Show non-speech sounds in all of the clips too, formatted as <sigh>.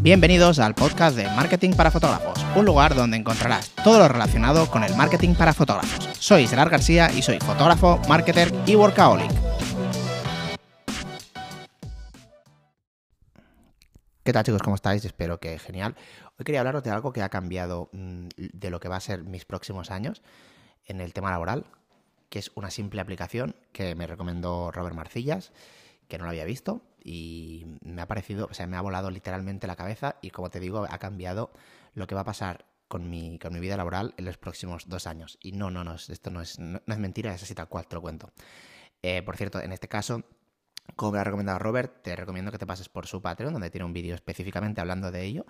Bienvenidos al podcast de Marketing para Fotógrafos, un lugar donde encontrarás todo lo relacionado con el marketing para fotógrafos. Soy Gerard García y soy fotógrafo, marketer y workaholic. ¿Qué tal chicos? ¿Cómo estáis? Espero que genial. Hoy quería hablaros de algo que ha cambiado mm, de lo que va a ser mis próximos años en el tema laboral, que es una simple aplicación que me recomendó Robert Marcillas, que no lo había visto y me ha parecido, o sea, me ha volado literalmente la cabeza y como te digo, ha cambiado lo que va a pasar con mi, con mi vida laboral en los próximos dos años. Y no, no, no, esto no es, no, es mentira, es así tal cual, te lo cuento. Eh, por cierto, en este caso, como ha recomendado Robert, te recomiendo que te pases por su Patreon, donde tiene un vídeo específicamente hablando de ello.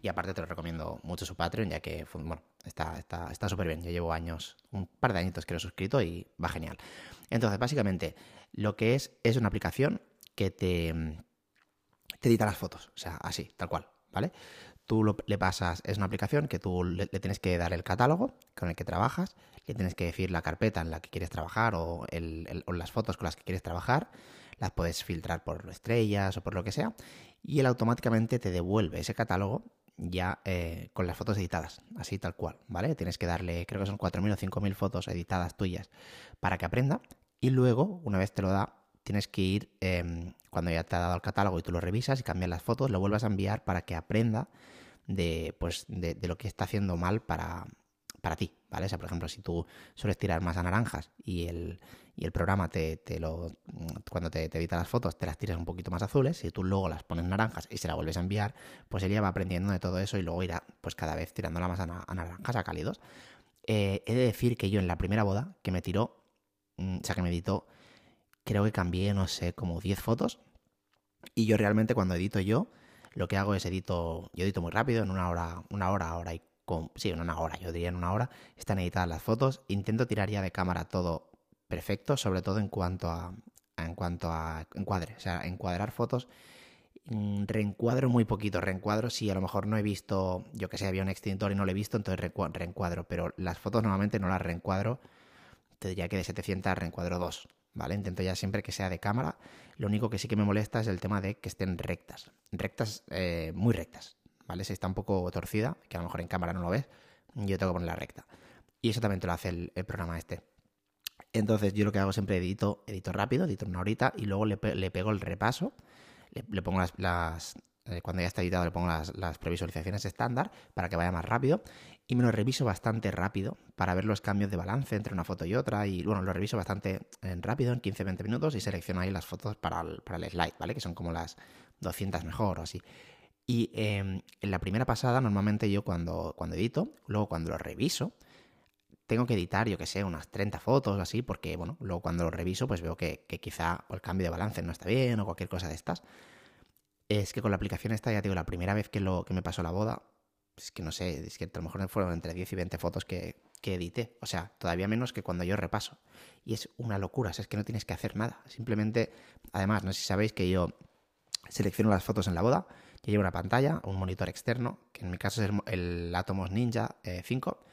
Y aparte te lo recomiendo mucho su Patreon, ya que bueno, está súper está, súper bien. Yo llevo años, un par de añitos que lo he suscrito y va genial. Entonces, básicamente, lo que es es una aplicación que te, te edita las fotos. O sea, así, tal cual, ¿vale? Tú le pasas, es una aplicación que tú le, tienes que dar el catálogo con el que trabajas, le tienes que decir la carpeta en la que quieres trabajar o, las fotos con las que quieres trabajar las puedes filtrar por estrellas o por lo que sea, y él automáticamente te devuelve ese catálogo ya eh, con las fotos editadas, así tal cual, ¿vale? Tienes que darle, creo que son 4.000 o 5.000 fotos editadas tuyas para que aprenda, y luego, una vez te lo da, tienes que ir, em, cuando ya te ha dado el catálogo y tú lo revisas y cambias las fotos, lo vuelvas a enviar para que aprenda de, pues, de, lo que está haciendo mal para, para ti, ¿vale? O sea, por ejemplo, si tú sueles tirar más a naranjas y el, y el programa te, te lo cuando te, edita las fotos te las tiras un poquito más azules, si tú luego las pones naranjas y se la vuelves a enviar, pues ella va aprendiendo de todo eso y luego irá pues cada vez tirándola más a, naranjas, a cálidos. Eh, he de decir que yo en la primera boda que me tiró, mm, o sea, que me editó, creo que cambié, no sé, como 10 fotos. Y yo realmente cuando edito yo, lo que hago es edito, yo edito muy rápido, en una hora, una hora, hora y con, sí, en una hora, yo diría en una hora, están editadas las fotos. Intento tirar ya de cámara todo perfecto, sobre todo en cuanto a, en cuanto a encuadre, o sea, encuadrar fotos. Mm, reencuadro muy poquito, reencuadro si a lo mejor no he visto, yo que sé, había un extintor y no lo he visto, entonces reencuadro, pero las fotos normalmente no las reencuadro, te diría que de 700 reencuadro 2, ¿vale? Intento ya siempre que sea de cámara, lo único que sí que me molesta es el tema de que estén rectas, rectas, eh, muy rectas, ¿vale? Si está un poco torcida, que a lo mejor en cámara no lo ves, yo tengo que ponerla recta. Y eso también te lo hace el programa este. Entonces yo lo que hago siempre edito, edito rápido, edito una horita y luego le, pego el repaso, le, pongo las, eh, cuando ya está editado le pongo las, previsualizaciones estándar para que vaya más rápido y me lo reviso bastante rápido para ver los cambios de balance entre una foto y otra y bueno, lo reviso bastante eh, rápido en 15-20 minutos y selecciono ahí las fotos para el, para el slide, ¿vale? Que son como las 200 mejor o así. Y em, en la primera pasada, normalmente yo cuando, cuando edito, luego cuando lo reviso, tengo que editar, yo que sé, unas 30 fotos o así, porque, bueno, luego cuando lo reviso, pues veo que, quizá el cambio de balance no está bien o cualquier cosa de estas. Es que con la aplicación esta, ya digo, la primera vez que, lo, que me pasó la boda, es que no sé, es que a lo mejor fueron entre 10 y 20 fotos que, que edité. O sea, todavía menos que cuando yo repaso. Y es una locura, o sea, es que no tienes que hacer nada. Simplemente, además, no sé si sabéis que yo selecciono las fotos en la boda, yo llevo una pantalla, un monitor externo, que en mi caso es el, Atomos Ninja 5 eh,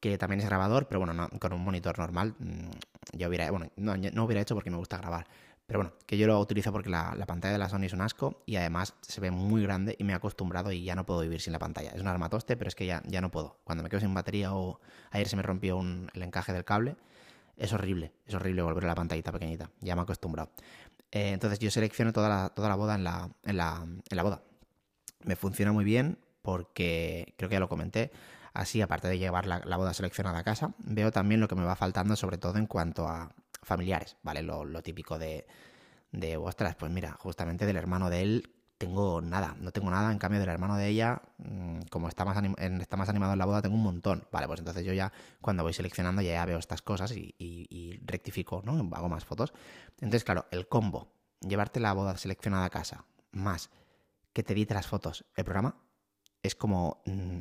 que también es grabador, pero bueno, con un monitor normal mm, yo hubiera, bueno, no, no, hubiera hecho porque me gusta grabar. Pero bueno, que yo lo utilizo porque la, pantalla de la Sony es un asco y además se ve muy grande y me he acostumbrado y ya no puedo vivir sin la pantalla. Es un armatoste, pero es que ya, ya no puedo. Cuando me quedo sin batería o ayer se me rompió el encaje del cable, es horrible, es horrible volver a la pantallita pequeñita. Ya me he acostumbrado. Eh, entonces yo selecciono toda la, toda la boda en la, en, la, en la boda. Me funciona muy bien porque creo que ya lo comenté Así, aparte de llevar la, boda seleccionada a casa, veo también lo que me va faltando, sobre todo en cuanto a familiares, ¿vale? Lo, típico de, de, ostras, pues mira, justamente del hermano de él tengo nada, no tengo nada, en cambio del hermano de ella, mm, como está más, está más animado en la boda, tengo un montón. Vale, pues entonces yo ya cuando voy seleccionando ya, veo estas cosas y, rectifico, ¿no? Hago más fotos. Entonces, claro, el combo, llevarte la boda seleccionada a casa, más que te edite las fotos, el programa, es como mm,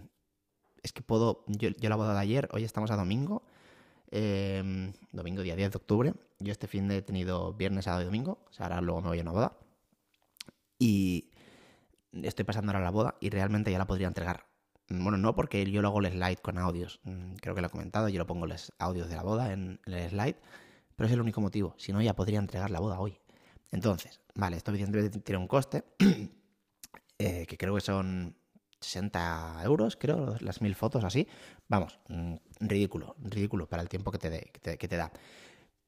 es que puedo, yo, yo la boda de ayer, hoy estamos a domingo, em, domingo día 10 de octubre, yo este fin de he tenido viernes, sábado y domingo, o sea, ahora luego me voy a una boda, y estoy pasando ahora la boda y realmente ya la podría entregar. Bueno, no porque yo lo hago el slide con audios, mm, creo que lo he comentado, yo lo pongo los audios de la boda en, el slide, pero es el único motivo, si no ya podría entregar la boda hoy. Entonces, vale, esto evidentemente tiene un coste, <clears throat> eh, que creo que son 60 euros, creo, las mil fotos así. Vamos, mm, ridículo, ridículo para el tiempo que te, que te, da.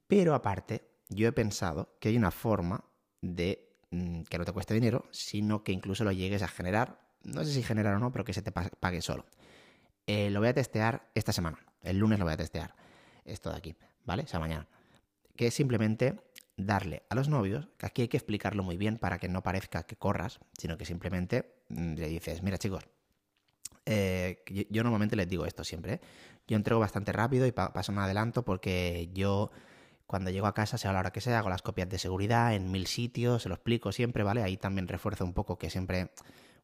Pero aparte, yo he pensado que hay una forma de mm, que no te cueste dinero, sino que incluso lo llegues a generar. No sé si generar o no, pero que se te pague solo. Eh, lo voy a testear esta semana. El lunes lo voy a testear. Esto de aquí, ¿vale? O sea, mañana. Que es simplemente darle a los novios, que aquí hay que explicarlo muy bien para que no parezca que corras, sino que simplemente mm, le dices, mira chicos, eh, yo, normalmente les digo esto siempre, ¿eh? yo entrego bastante rápido y paso un adelanto porque yo cuando llego a casa, sea a la hora que sea, hago las copias de seguridad en mil sitios, se lo explico siempre, ¿vale? Ahí también refuerzo un poco que siempre,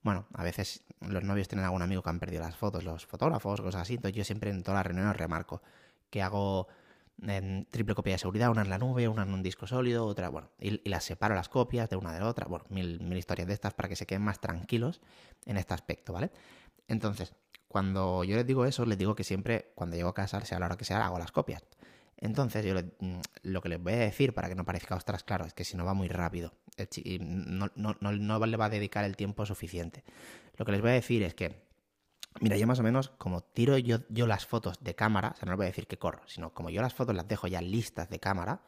bueno, a veces los novios tienen algún amigo que han perdido las fotos, los fotógrafos, cosas así, entonces yo siempre en todas las reuniones remarco que hago triple copia de seguridad, una en la nube, una en un disco sólido, otra, bueno, y, las separo las copias de una de la otra, bueno, mil, historias de estas para que se queden más tranquilos en este aspecto, ¿vale? Entonces, cuando yo les digo eso, les digo que siempre, cuando llego a casa, sea la hora que sea, hago las copias. Entonces, yo mm, lo que les voy a decir para que no parezca ostras claro es que si no va muy rápido, no, no, no, no le va a dedicar el tiempo suficiente. Lo que les voy a decir es que Mira, yo más o menos, como tiro yo, yo las fotos de cámara, o sea, no voy a decir que corro, sino como yo las fotos las dejo ya listas de cámara,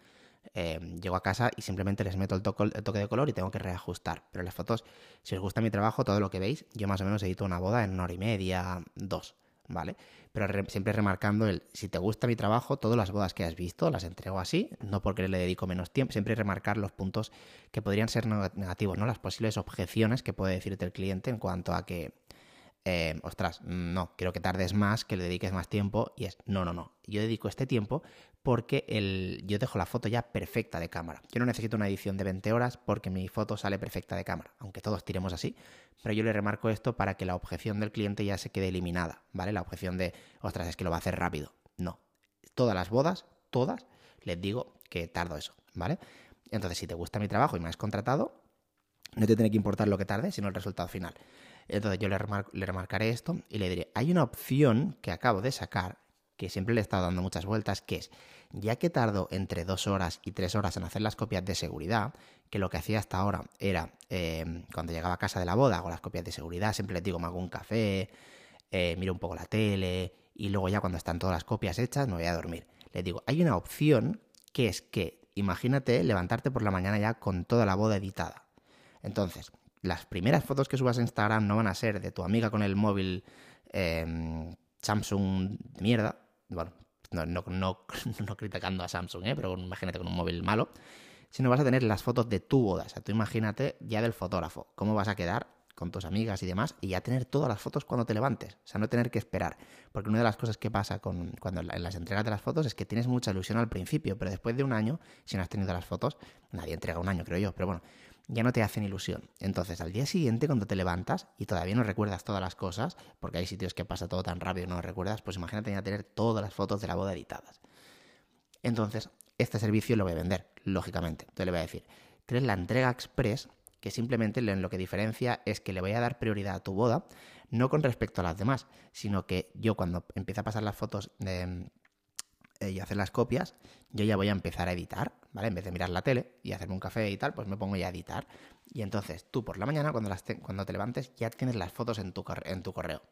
eh, llego a casa y simplemente les meto el, toque de color y tengo que reajustar. Pero las fotos, si os gusta mi trabajo, todo lo que veis, yo más o menos edito una boda en una hora y media, dos, ¿vale? Pero siempre remarcando el, si te gusta mi trabajo, todas las bodas que has visto las entrego así, no porque le dedico menos tiempo, siempre remarcar los puntos que podrían ser negativos, ¿no? Las posibles objeciones que puede decirte el cliente en cuanto a que eh, ostras, no, quiero que tardes más, que le dediques más tiempo. Y es, no, no, no. Yo dedico este tiempo porque el, yo dejo la foto ya perfecta de cámara. Yo no necesito una edición de 20 horas porque mi foto sale perfecta de cámara, aunque todos tiremos así. Pero yo le remarco esto para que la objeción del cliente ya se quede eliminada, ¿vale? La objeción de, ostras, es que lo va a hacer rápido. No. Todas las bodas, todas, les digo que tardo eso, ¿vale? Entonces, si te gusta mi trabajo y me has contratado, no te tiene que importar lo que tarde, sino el resultado final. Entonces yo le, remarcaré esto y le diré, hay una opción que acabo de sacar, que siempre le he estado dando muchas vueltas, que es, ya que tardo entre dos horas y tres horas en hacer las copias de seguridad, que lo que hacía hasta ahora era, em, cuando llegaba a casa de la boda, hago las copias de seguridad, siempre les digo, me hago un café, eh, miro un poco la tele, y luego ya cuando están todas las copias hechas, me voy a dormir. Les digo, hay una opción que es que, imagínate levantarte por la mañana ya con toda la boda editada. Entonces, las primeras fotos que subas a Instagram no van a ser de tu amiga con el móvil em, Samsung de mierda. Bueno, no, no, <laughs> no, criticando a Samsung, ¿eh? pero imagínate con un móvil malo. Sino vas a tener las fotos de tu boda. O sea, tú imagínate ya del fotógrafo. Cómo vas a quedar con tus amigas y demás. Y ya tener todas las fotos cuando te levantes. O sea, no tener que esperar. Porque una de las cosas que pasa con, cuando en las entregas de las fotos es que tienes mucha ilusión al principio. Pero después de un año, si no has tenido las fotos, nadie entrega un año, creo yo. Pero bueno, ya no te hacen ilusión. Entonces, al día siguiente, cuando te levantas y todavía no recuerdas todas las cosas, porque hay sitios que pasa todo tan rápido y no lo recuerdas, pues imagínate ya tener todas las fotos de la boda editadas. Entonces, este servicio lo voy a vender, lógicamente. Entonces le voy a decir, tienes la entrega express, que simplemente lo que diferencia es que le voy a dar prioridad a tu boda, no con respecto a las demás, sino que yo cuando empiece a pasar las fotos de eh, y hacer las copias, yo ya voy a empezar a editar, ¿vale? En vez de mirar la tele y hacerme un café y tal, pues me pongo ya a editar. Y entonces tú por la mañana, cuando, te, cuando te levantes, ya tienes las fotos en tu, en tu correo,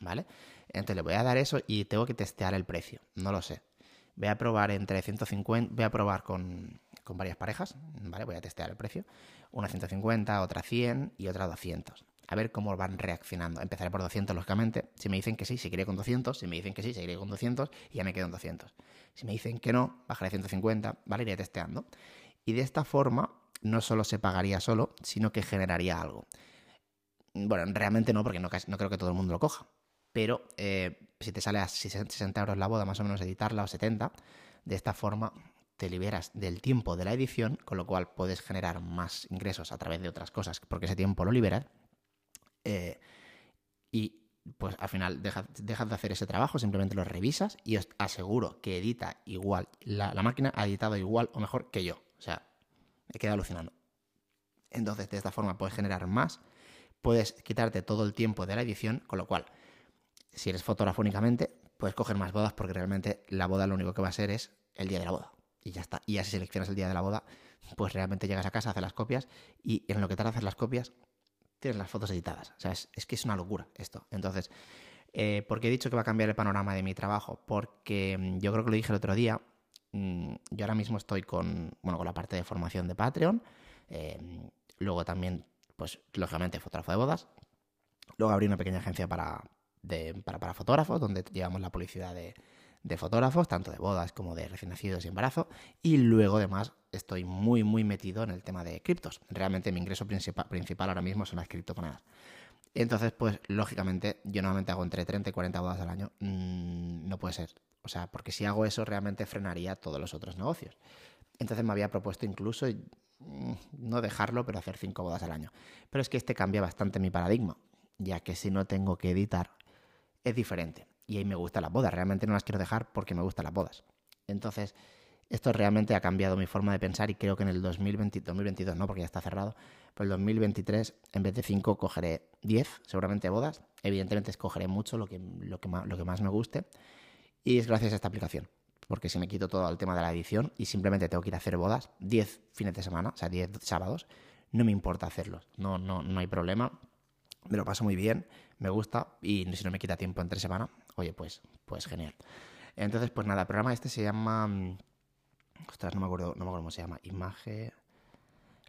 ¿vale? Entonces le voy a dar eso y tengo que testear el precio, no lo sé. Voy a probar entre 150, voy a probar con, con varias parejas, ¿vale? Voy a testear el precio. Una 150, otra 100 y otra 200 a ver cómo van reaccionando. Empezaré por 200, lógicamente. Si me dicen que sí, seguiré con 200. Si me dicen que sí, seguiré con 200 y ya me quedo en 200. Si me dicen que no, bajaré a 150, ¿vale? Iré testeando. Y de esta forma, no solo se pagaría solo, sino que generaría algo. Bueno, realmente no, porque no, creo que todo el mundo lo coja. Pero eh, si te sale a 60 euros la boda, más o menos editarla, o 70, de esta forma te liberas del tiempo de la edición, con lo cual puedes generar más ingresos a través de otras cosas, porque ese tiempo lo liberas eh, y pues al final dejas, de hacer ese trabajo, simplemente lo revisas y os aseguro que edita igual. La, máquina ha editado igual o mejor que yo. O sea, me queda alucinando. Entonces, de esta forma puedes generar más, puedes quitarte todo el tiempo de la edición, con lo cual, si eres fotógrafo únicamente, puedes coger más bodas porque realmente la boda lo único que va a ser es el día de la boda. Y ya está. Y ya si seleccionas el día de la boda, pues realmente llegas a casa, haces las copias y en lo que tarda hacer las copias, tienes las fotos editadas. O sea, es, que es una locura esto. Entonces, eh, ¿por qué he dicho que va a cambiar el panorama de mi trabajo? Porque mm, yo creo que lo dije el otro día. Mm, yo ahora mismo estoy con, bueno, con la parte de formación de Patreon. Eh, luego también, pues, lógicamente, fotógrafo de bodas. Luego abrí una pequeña agencia para, para, para fotógrafos, donde llevamos la publicidad de, de fotógrafos, tanto de bodas como de recién nacidos y embarazo. Y luego, además, estoy muy, muy metido en el tema de criptos. Realmente mi ingreso principal, ahora mismo son las criptomonedas. Entonces, pues, lógicamente, yo normalmente hago entre 30 y 40 bodas al año. Mm, no puede ser. O sea, porque si hago eso, realmente frenaría todos los otros negocios. Entonces me había propuesto incluso mm, no dejarlo, pero hacer 5 bodas al año. Pero es que este cambia bastante mi paradigma, ya que si no tengo que editar, es diferente y ahí me gustan las bodas. Realmente no las quiero dejar porque me gustan las bodas. Entonces, esto realmente ha cambiado mi forma de pensar y creo que en el 2020, 2022, no, porque ya está cerrado, pero el 2023, en vez de 5, cogeré 10, seguramente bodas. Evidentemente escogeré mucho lo que, lo, que más, lo que más me guste. Y es gracias a esta aplicación. Porque si me quito todo el tema de la edición y simplemente tengo que ir a hacer bodas 10 fines de semana, o sea, 10 sábados, no me importa hacerlos. No, no, no hay problema. Me lo paso muy bien, me gusta y si no me quita tiempo entre semana, Oye, pues, pues genial. Entonces, pues nada, el programa este se llama. Mm, ostras, no me acuerdo, no me acuerdo cómo se llama. Imagen.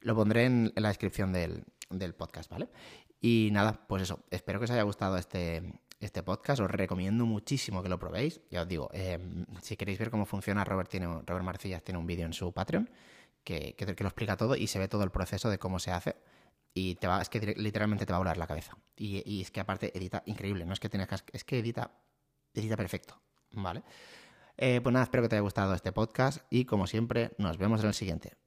Lo pondré en, la descripción del, podcast, ¿vale? Y nada, pues eso. Espero que os haya gustado este, este podcast. Os recomiendo muchísimo que lo probéis. Ya os digo, em, si queréis ver cómo funciona, Robert, tiene, Robert Marcillas tiene un vídeo en su Patreon que, que, lo explica todo y se ve todo el proceso de cómo se hace y te va, es que literalmente te va a volar la cabeza. Y, y, es que aparte edita increíble, no es que tengas es que edita Edita perfecto, ¿vale? Eh, pues nada, espero que te haya gustado este podcast y como siempre, nos vemos en el siguiente.